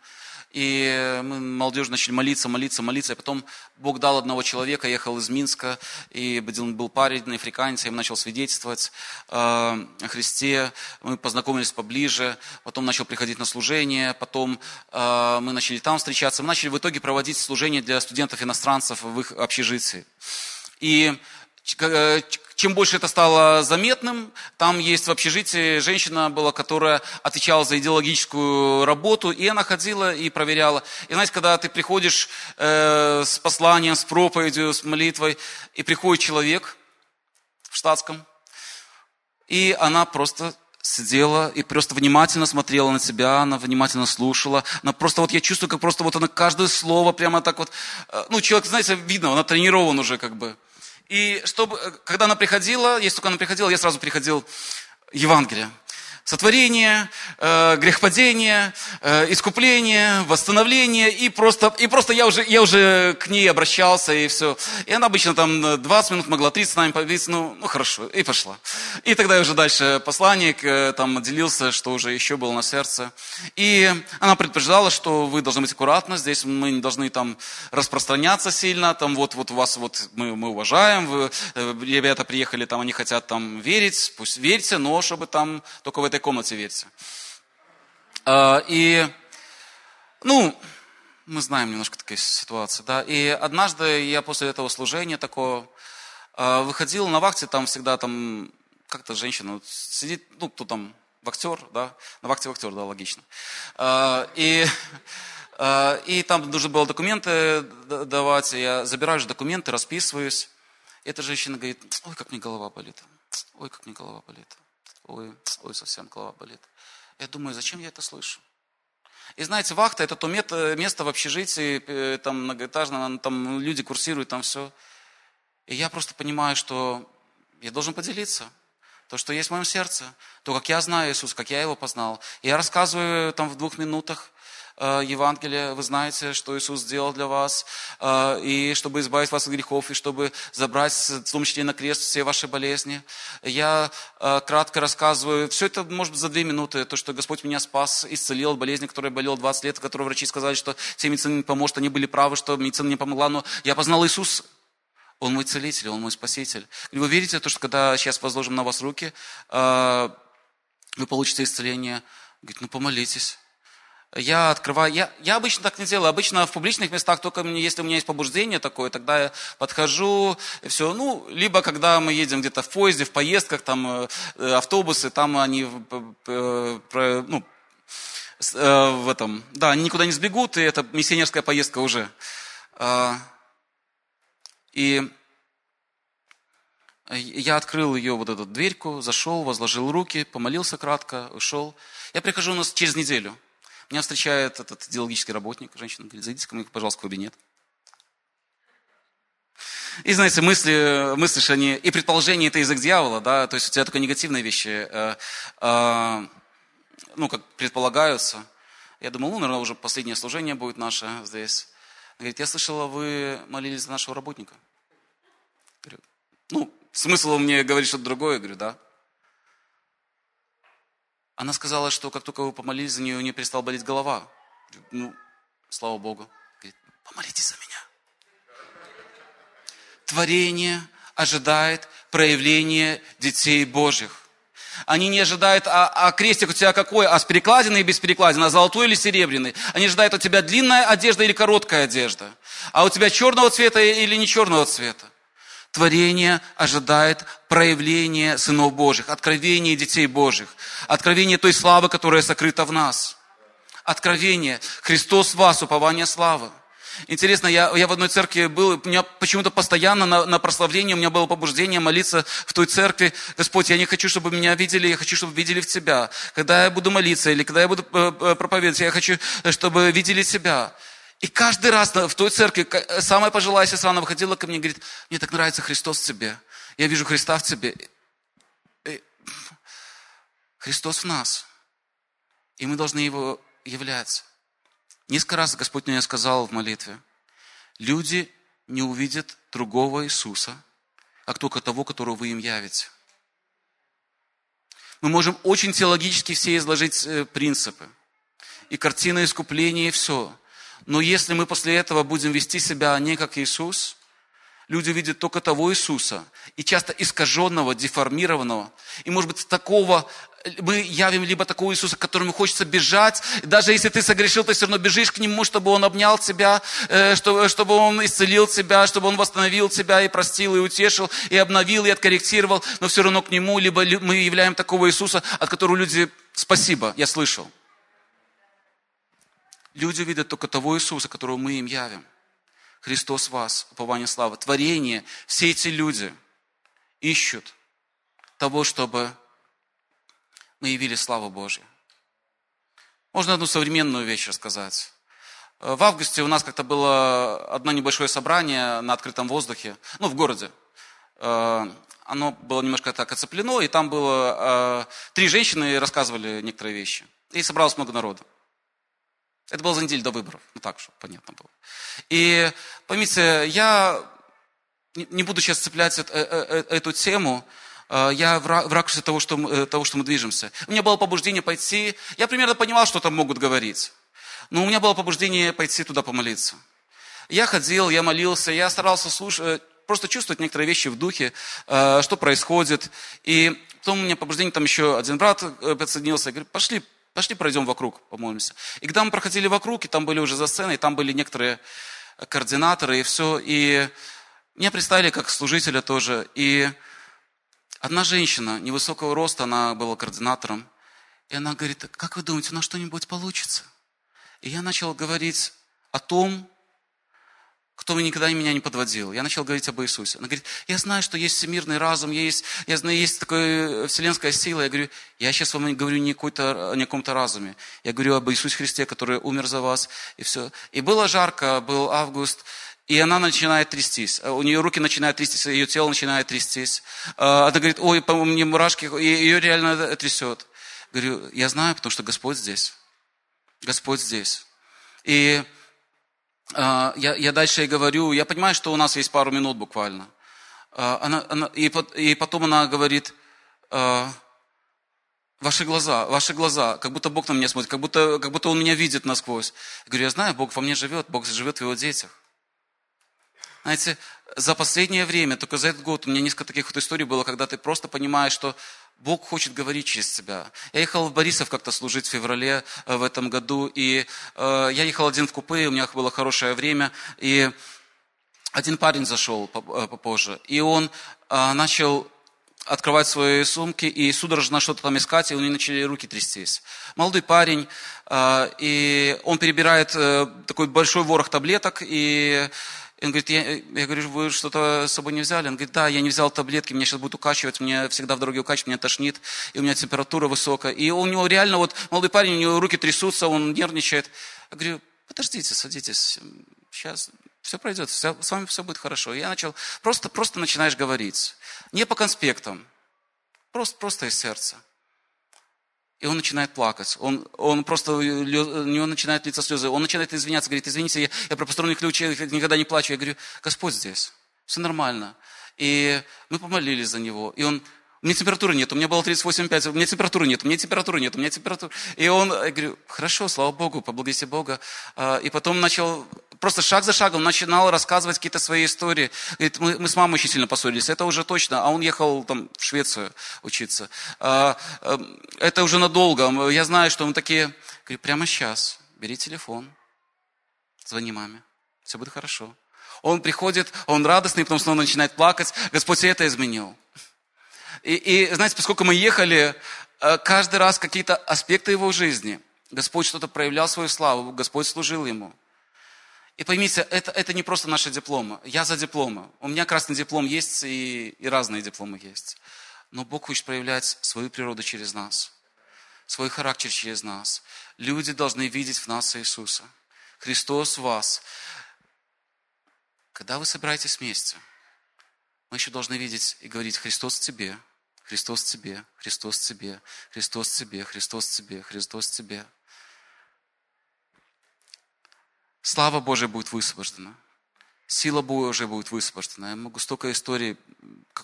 И мы, молодежь, начали молиться, молиться, молиться. И потом Бог дал одного человека, ехал из Минска, и был парень, африканец, я им начал свидетельствовать э, о Христе. Мы познакомились поближе, потом начал приходить на служение, потом э, мы начали там встречаться. Мы начали в итоге проводить служение для студентов-иностранцев в их общежитии. И э, чем больше это стало заметным, там есть в общежитии женщина была, которая отвечала за идеологическую работу, и она ходила и проверяла. И знаете, когда ты приходишь э, с посланием, с проповедью, с молитвой, и приходит человек в штатском, и она просто сидела и просто внимательно смотрела на тебя, она внимательно слушала. Она просто вот я чувствую, как просто вот она каждое слово прямо так вот, э, ну, человек, знаете, видно, он тренирован уже как бы. И чтобы, когда она приходила, если только она приходила, я сразу приходил Евангелие. Сотворение, э, грехпадение, э, искупление, восстановление, и просто, и просто я, уже, я уже к ней обращался, и все. И она обычно там 20 минут могла, 30 с нами побиться, ну, ну хорошо, и пошла. И тогда я уже дальше посланник э, там делился, что уже еще было на сердце. И она предупреждала, что вы должны быть аккуратны, здесь мы не должны там распространяться сильно, там вот, вот вас вот мы, мы уважаем, вы, э, ребята приехали, там они хотят там верить, пусть верьте, но чтобы там только в этой комнате верьте. А, и, ну, мы знаем немножко такая ситуация, да. И однажды я после этого служения такого а, выходил на вахте, там всегда там как-то женщина сидит, ну, кто там, вахтер, да, на вахте вахтер, да, логично. А, и, и там нужно было документы давать, я забираю же документы, расписываюсь. Эта женщина говорит, ой, как мне голова болит, ой, как мне голова болит ой, ой, совсем голова болит. Я думаю, зачем я это слышу? И знаете, вахта это то место в общежитии, э, там многоэтажно, там люди курсируют, там все. И я просто понимаю, что я должен поделиться. То, что есть в моем сердце, то, как я знаю Иисуса, как я Его познал. И я рассказываю там в двух минутах, Э, Евангелие, вы знаете, что Иисус сделал для вас, э, и чтобы избавить вас от грехов, и чтобы забрать, в том числе на крест, все ваши болезни. Я э, кратко рассказываю, все это может быть за две минуты, то, что Господь меня спас, исцелил от болезни, которая болела 20 лет, которую врачи сказали, что все медицина не поможет, они были правы, что медицина не помогла, но я познал Иисуса. Он мой целитель, Он мой спаситель. Вы верите, то, что когда сейчас возложим на вас руки, вы получите исцеление? Говорит, ну помолитесь я открываю, я, я обычно так не делаю, обычно в публичных местах только если у меня есть побуждение такое, тогда я подхожу, все, ну, либо когда мы едем где-то в поезде, в поездках, там э, автобусы, там они, э, ну, э, в этом, да, они никуда не сбегут, и это миссионерская поездка уже. А, и я открыл ее вот эту дверьку, зашел, возложил руки, помолился кратко, ушел. Я прихожу у нас через неделю. Меня встречает этот идеологический работник, женщина говорит, зайдите ко мне, пожалуйста, в кабинет. И, знаете, мысли, мыслишь они, и предположение это язык дьявола, да, то есть у тебя только негативные вещи, э, э, ну, как предполагаются. Я думал, ну, наверное, уже последнее служение будет наше здесь. Говорит, я слышала, вы молились за нашего работника. Говорю, ну, смысл мне говорить что-то другое, говорю, да. Она сказала, что как только вы помолились за нее, у нее перестала болеть голова. Ну, слава Богу. Говорит, помолитесь за меня. Творение ожидает проявления детей Божьих. Они не ожидают, а, а крестик у тебя какой, а с перекладиной и без перекладины, а золотой или серебряный. Они ожидают, у тебя длинная одежда или короткая одежда. А у тебя черного цвета или не черного цвета творение ожидает проявления сынов Божьих, откровения детей Божьих, откровения той славы, которая сокрыта в нас. Откровение. Христос в вас, упование славы. Интересно, я, я в одной церкви был, у меня почему-то постоянно на, на прославление, у меня было побуждение молиться в той церкви. Господь, я не хочу, чтобы меня видели, я хочу, чтобы видели в Тебя. Когда я буду молиться или когда я буду э, э, проповедовать, я хочу, чтобы видели Тебя. И каждый раз в той церкви самая пожилая сестра, она выходила ко мне и говорит, мне так нравится Христос в тебе. Я вижу Христа в тебе. И Христос в нас. И мы должны его являть. Несколько раз Господь мне сказал в молитве, люди не увидят другого Иисуса, как только того, которого вы им явите. Мы можем очень теологически все изложить э, принципы. И картина искупления, и все. Но если мы после этого будем вести себя не как Иисус, люди видят только того Иисуса, и часто искаженного, деформированного, и, может быть, такого, мы явим либо такого Иисуса, к которому хочется бежать, даже если ты согрешил, ты все равно бежишь к Нему, чтобы Он обнял тебя, э, чтобы Он исцелил тебя, чтобы Он восстановил тебя и простил, и утешил, и обновил, и откорректировал, но все равно к Нему, либо мы являем такого Иисуса, от которого люди, спасибо, я слышал, Люди видят только того Иисуса, которого мы им явим. Христос вас, упование славы. Творение, все эти люди ищут того, чтобы мы явили славу Божью. Можно одну современную вещь рассказать. В августе у нас как-то было одно небольшое собрание на открытом воздухе, ну, в городе. Э, оно было немножко так оцеплено, и там было э, три женщины рассказывали некоторые вещи. И собралось много народа. Это было за неделю до выборов, ну так, чтобы понятно было. И поймите, я не буду сейчас цеплять э, э, эту тему, я в ракурсе того что, того, что мы движемся. У меня было побуждение пойти, я примерно понимал, что там могут говорить, но у меня было побуждение пойти туда помолиться. Я ходил, я молился, я старался слушать, просто чувствовать некоторые вещи в духе, э, что происходит. И потом у меня побуждение, там еще один брат э, подсоединился, я говорю, пошли, пошли пройдем вокруг, помолимся. И когда мы проходили вокруг, и там были уже за сценой, там были некоторые координаторы и все, и меня представили как служителя тоже. И одна женщина невысокого роста, она была координатором, и она говорит, как вы думаете, у нас что-нибудь получится? И я начал говорить о том, кто никогда меня не подводил. Я начал говорить об Иисусе. Она говорит, я знаю, что есть всемирный разум, есть, я знаю, есть такая вселенская сила. Я говорю, я сейчас вам не говорю не, о каком-то разуме. Я говорю об Иисусе Христе, который умер за вас, и все. И было жарко, был август, и она начинает трястись. У нее руки начинают трястись, ее тело начинает трястись. А, она говорит, ой, по мне мурашки, и ее реально трясет. Говорю, я знаю, потому что Господь здесь. Господь здесь. И я, я дальше ей говорю, я понимаю, что у нас есть пару минут буквально. А, она, она, и, и потом она говорит, а, ваши глаза, ваши глаза, как будто Бог на меня смотрит, как будто, как будто Он меня видит насквозь. Я говорю, я знаю, Бог во мне живет, Бог живет в Его детях. Знаете, за последнее время, только за этот год, у меня несколько таких вот историй было, когда ты просто понимаешь, что Бог хочет говорить через тебя. Я ехал в Борисов как-то служить в феврале э, в этом году, и э, я ехал один в купе, у меня было хорошее время, и один парень зашел э, попозже, и он э, начал открывать свои сумки и судорожно что-то там искать, и у него начали руки трястись. Молодой парень, э, и он перебирает э, такой большой ворох таблеток, и он говорит, я, я говорю, вы что-то с собой не взяли? Он говорит, да, я не взял таблетки, меня сейчас будет укачивать, мне всегда в дороге укачивает, меня тошнит, и у меня температура высокая. И у него реально, вот молодой парень, у него руки трясутся, он нервничает. Я говорю, подождите, садитесь, сейчас все пройдет, все, с вами все будет хорошо. Я начал, просто, просто начинаешь говорить. Не по конспектам, просто, просто из сердца. И он начинает плакать. Он, он просто, у него начинает литься слезы. Он начинает извиняться, говорит, извините, я, я про посторонних ключей никогда не плачу. Я говорю, Господь здесь, все нормально. И мы помолились за него. И он, у меня температуры нет, у меня было 38,5, у меня температуры нет, у меня температуры нет, у меня температура. И он, я говорю, хорошо, слава Богу, поблагодарите Бога. А, и потом начал просто шаг за шагом начинал рассказывать какие-то свои истории. Говорит, мы, мы с мамой очень сильно поссорились, это уже точно. А он ехал там в Швецию учиться. А, а, это уже надолго. Я знаю, что он такие... Говорит, прямо сейчас бери телефон, звони маме, все будет хорошо. Он приходит, он радостный, потом снова начинает плакать. Господь это изменил. И, и знаете, поскольку мы ехали, э, каждый раз какие-то аспекты его жизни, Господь что-то проявлял свою славу, Господь служил ему. И поймите, это, это не просто наши дипломы. Я за дипломы. У меня красный диплом есть, и, и разные дипломы есть. Но Бог хочет проявлять свою природу через нас, свой характер через нас. Люди должны видеть в нас Иисуса. Христос в вас. Когда вы собираетесь вместе, мы еще должны видеть и говорить, Христос в тебе, Христос в тебе, Христос в тебе, Христос в тебе, Христос в тебе, Христос в тебе слава Божия будет высвобождена. Сила Божия будет высвобождена. Я могу столько историй,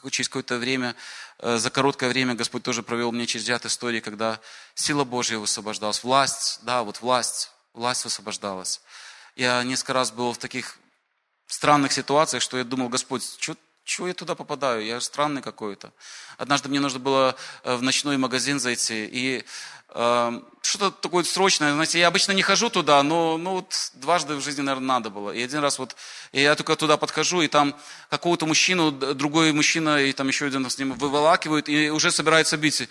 через какое-то время, э, за короткое время Господь тоже провел мне через ряд историй, когда сила Божья высвобождалась. Власть, да, вот власть, власть высвобождалась. Я несколько раз был в таких странных ситуациях, что я думал, Господь, что чего я туда попадаю? Я странный какой-то. Однажды мне нужно было э, в ночной магазин зайти, и э, что-то такое срочное, знаете, я обычно не хожу туда, но ну, вот дважды в жизни, наверное, надо было. И один раз вот, и я только туда подхожу, и там какого-то мужчину, другой мужчина, и там еще один с ним выволакивают, и уже собираются бить.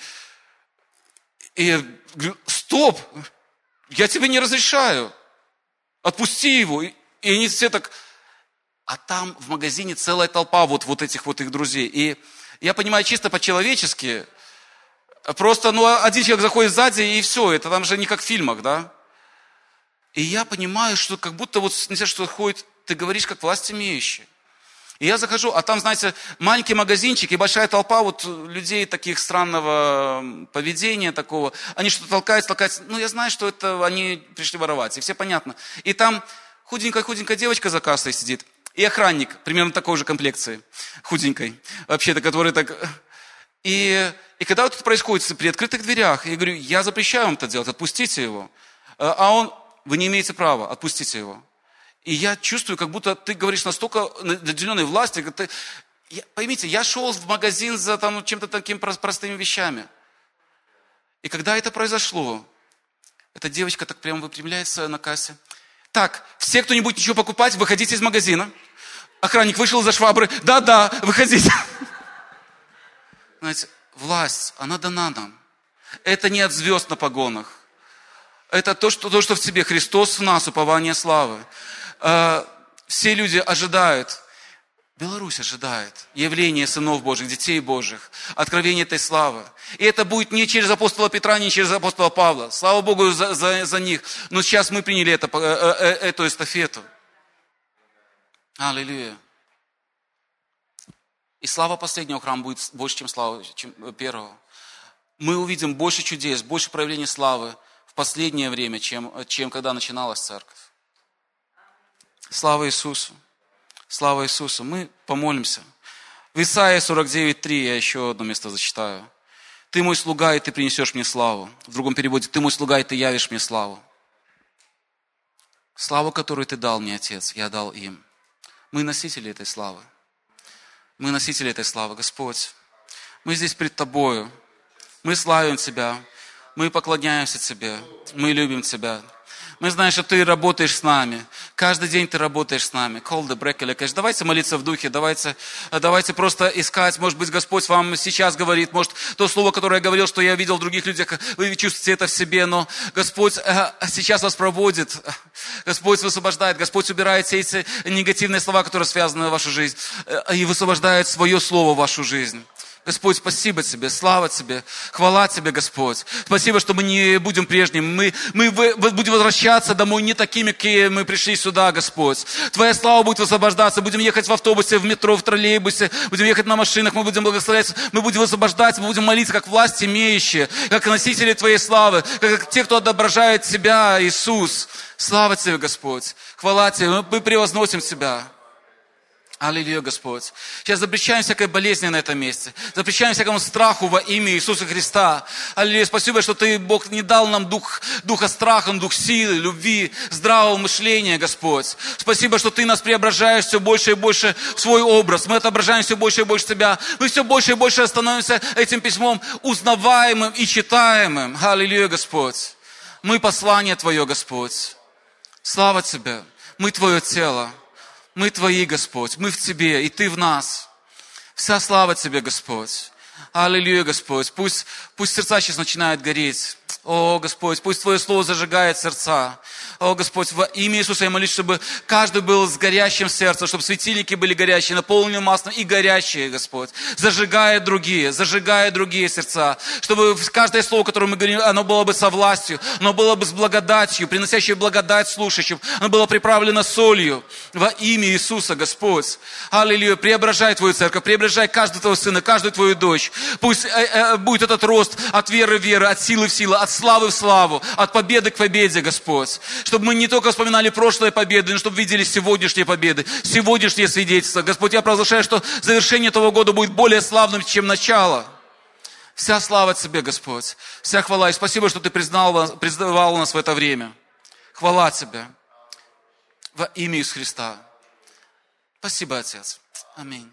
И я говорю, стоп, я тебе не разрешаю, отпусти его. И они все так, а там в магазине целая толпа вот, вот этих вот их друзей. И я понимаю чисто по-человечески, просто ну, один человек заходит сзади, и все, это там же не как в фильмах, да? И я понимаю, что как будто вот, не знаю, что ходит, ты говоришь как власть имеющий. И я захожу, а там, знаете, маленький магазинчик и большая толпа вот людей таких странного поведения такого. Они что-то толкают, толкают. Ну, я знаю, что это они пришли воровать, и все понятно. И там худенькая-худенькая девочка за кассой сидит, и охранник, примерно такой же комплекции, худенькой, вообще-то, который так... И, и когда вот это происходит при открытых дверях, я говорю, я запрещаю вам это делать, отпустите его. А он, вы не имеете права, отпустите его. И я чувствую, как будто ты говоришь настолько наделенной власти. Ты... Я, поймите, я шел в магазин за там, чем-то таким простыми вещами. И когда это произошло, эта девочка так прямо выпрямляется на кассе. Так, все, кто не будет ничего покупать, выходите из магазина. Охранник вышел за швабры. Да-да, выходите. Знаете, власть, она дана нам. Это не от звезд на погонах. Это то, что, то, что в тебе. Христос в нас, упование славы. Э, все люди ожидают, Беларусь ожидает явление сынов Божьих, детей Божьих, откровение этой славы. И это будет не через апостола Петра, не через апостола Павла. Слава Богу за, за, за них. Но сейчас мы приняли это, э, э, эту эстафету. Аллилуйя. И слава последнего храма будет больше, чем слава чем первого. Мы увидим больше чудес, больше проявления славы в последнее время, чем, чем когда начиналась церковь. Слава Иисусу! Слава Иисусу! Мы помолимся. В Исаии 49.3 я еще одно место зачитаю. Ты мой слуга, и ты принесешь мне славу. В другом переводе, ты мой слуга, и ты явишь мне славу. Славу, которую ты дал мне, Отец, я дал им. Мы носители этой славы. Мы носители этой славы, Господь. Мы здесь пред Тобою. Мы славим Тебя. Мы поклоняемся Тебе. Мы любим Тебя. Мы знаем, что Ты работаешь с нами. Каждый день Ты работаешь с нами. Call the break или Давайте молиться в духе, давайте, давайте просто искать. Может быть, Господь вам сейчас говорит, может, то слово, которое я говорил, что я видел в других людях, вы чувствуете это в себе, но Господь э, сейчас вас проводит. Господь высвобождает, Господь убирает все эти негативные слова, которые связаны в вашу жизнь, э, и высвобождает свое слово в вашу жизнь. Господь, спасибо Тебе, слава Тебе, хвала Тебе, Господь. Спасибо, что мы не будем прежними. Мы, мы будем возвращаться домой не такими, какие мы пришли сюда, Господь. Твоя слава будет высвобождаться. Будем ехать в автобусе, в метро, в троллейбусе. Будем ехать на машинах. Мы будем благословлять. Мы будем высвобождать. Мы будем молиться, как власть имеющие, как носители Твоей славы, как те, кто отображает Тебя, Иисус. Слава Тебе, Господь. Хвала Тебе. Мы превозносим Тебя. Аллилуйя, Господь. Сейчас запрещаем всякой болезни на этом месте. Запрещаем всякому страху во имя Иисуса Христа. Аллилуйя, спасибо, что Ты, Бог, не дал нам дух, духа страха, дух силы, любви, здравого мышления, Господь. Спасибо, что Ты нас преображаешь все больше и больше в свой образ. Мы отображаем все больше и больше Тебя. Мы все больше и больше становимся этим письмом узнаваемым и читаемым. Аллилуйя, Господь. Мы послание Твое, Господь. Слава Тебе. Мы Твое тело. Мы Твои, Господь, мы в Тебе, и Ты в нас. Вся слава Тебе, Господь. Аллилуйя, Господь. Пусть, пусть сердца сейчас начинают гореть. О, Господь, пусть Твое Слово зажигает сердца. О, Господь, во имя Иисуса я молюсь, чтобы каждый был с горящим сердцем, чтобы светильники были горящие, наполнены маслом и горящие, Господь. Зажигая другие, зажигая другие сердца. Чтобы каждое слово, которое мы говорим, оно было бы со властью, оно было бы с благодатью, приносящее благодать слушающим. Оно было приправлено солью. Во имя Иисуса, Господь. Аллилуйя. Преображай Твою церковь, преображай каждого Твоего сына, каждую Твою дочь. Пусть э, э, будет этот рост от веры в веру, от силы в силу, от славы в славу, от победы к победе, Господь. Чтобы мы не только вспоминали прошлые победы, но чтобы видели сегодняшние победы, сегодняшние свидетельства. Господь, я провозглашаю, что завершение этого года будет более славным, чем начало. Вся слава Тебе, Господь. Вся хвала. И спасибо, что Ты признал, признавал нас в это время. Хвала Тебе. Во имя Иисуса Христа. Спасибо, Отец. Аминь.